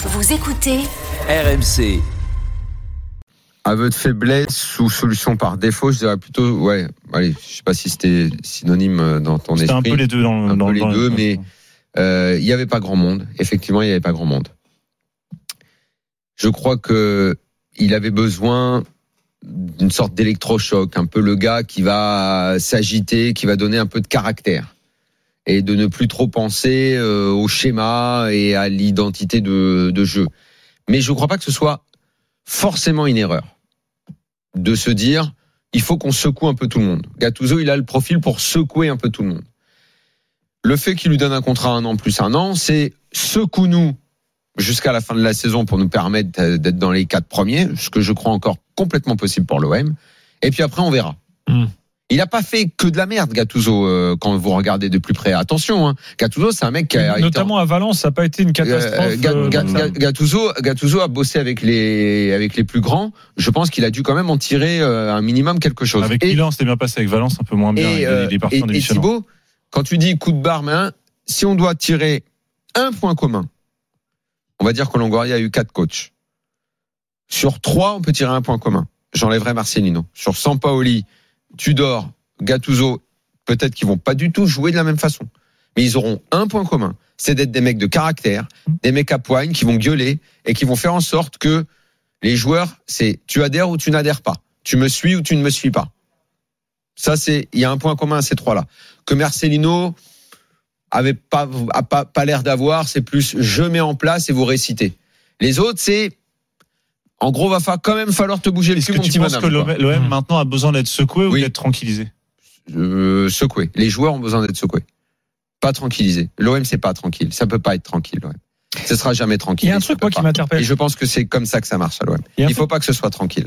Vous écoutez RMC. Aveu de faiblesse ou solution par défaut, je dirais plutôt, ouais, allez, je sais pas si c'était synonyme euh, dans ton C'était esprit. un peu les deux dans, Un dans peu les dans- deux, mais euh, il n'y avait pas grand monde. Effectivement, il n'y avait pas grand monde. Je crois que il avait besoin d'une sorte d'électrochoc, un peu le gars qui va s'agiter, qui va donner un peu de caractère et de ne plus trop penser euh, au schéma et à l'identité de, jeu. Mais je ne crois pas que ce soit forcément une erreur de se dire il faut qu'on secoue un peu tout le monde. Gattuso, il a le profil pour secouer un peu tout le monde. Le fait qu'il lui donne un contrat un an plus un an, c'est secoue-nous jusqu'à la fin de la saison pour nous permettre d'être dans les quatre premiers, ce que je crois encore complètement possible pour l'OM. Et puis après, on verra. Hmm. Il n'a pas fait que de la merde, Gattuso, euh, quand vous regardez de plus près. Attention, hein. Gattuso, c'est un mec qui a été en- Notamment à Valence, ça n'a pas été une catastrophe. euh, Ga- euh, Gattuso, Gattuso a bossé avec les avec les plus grands. Je pense qu'il a dû quand même en tirer euh, un minimum quelque chose. Avec et, Milan, c'était bien passé. Avec Valence, un peu moins bien. et, il, est- euh, parti et- en et démissionnant. Thibaut, quand tu dis coup de barre, si on doit tirer un point commun, on va dire que Longoria a eu quatre coachs. Sur trois, on peut tirer un point commun. J'enlèverai Marcelino. Sur Sampaoli, Tudor, Gattuso, peut-être qu'ils vont pas du tout jouer de la même façon. Mais ils auront un point commun. C'est d'être des mecs de caractère, des mecs à poigne qui vont gueuler et qui vont faire en sorte que les joueurs, c'est tu adhères ou tu n'adhères pas. Tu me suis ou tu ne me suis pas. Ça, c'est, il y a un point commun à ces trois-là. Que Marcelino avait pas, a pas, pas l'air d'avoir, c'est plus je mets en place et vous récitez. Les autres, c'est, en gros, va quand même falloir te bouger le Est-ce cul, que mon tu petit penses que l'OM Hmm. maintenant a besoin d'être secoué ou Oui. d'être tranquillisé? Euh, secoué. Les joueurs ont besoin d'être secoués. Pas tranquillisés. L'OM, c'est pas tranquille. Ça peut pas être tranquille, l'OM. Ce sera jamais tranquille. Il y a un truc, moi, qui pas. m'interpelle. Et je pense que c'est comme ça que ça marche à l'OM. Il Il faut pas que ce soit tranquille.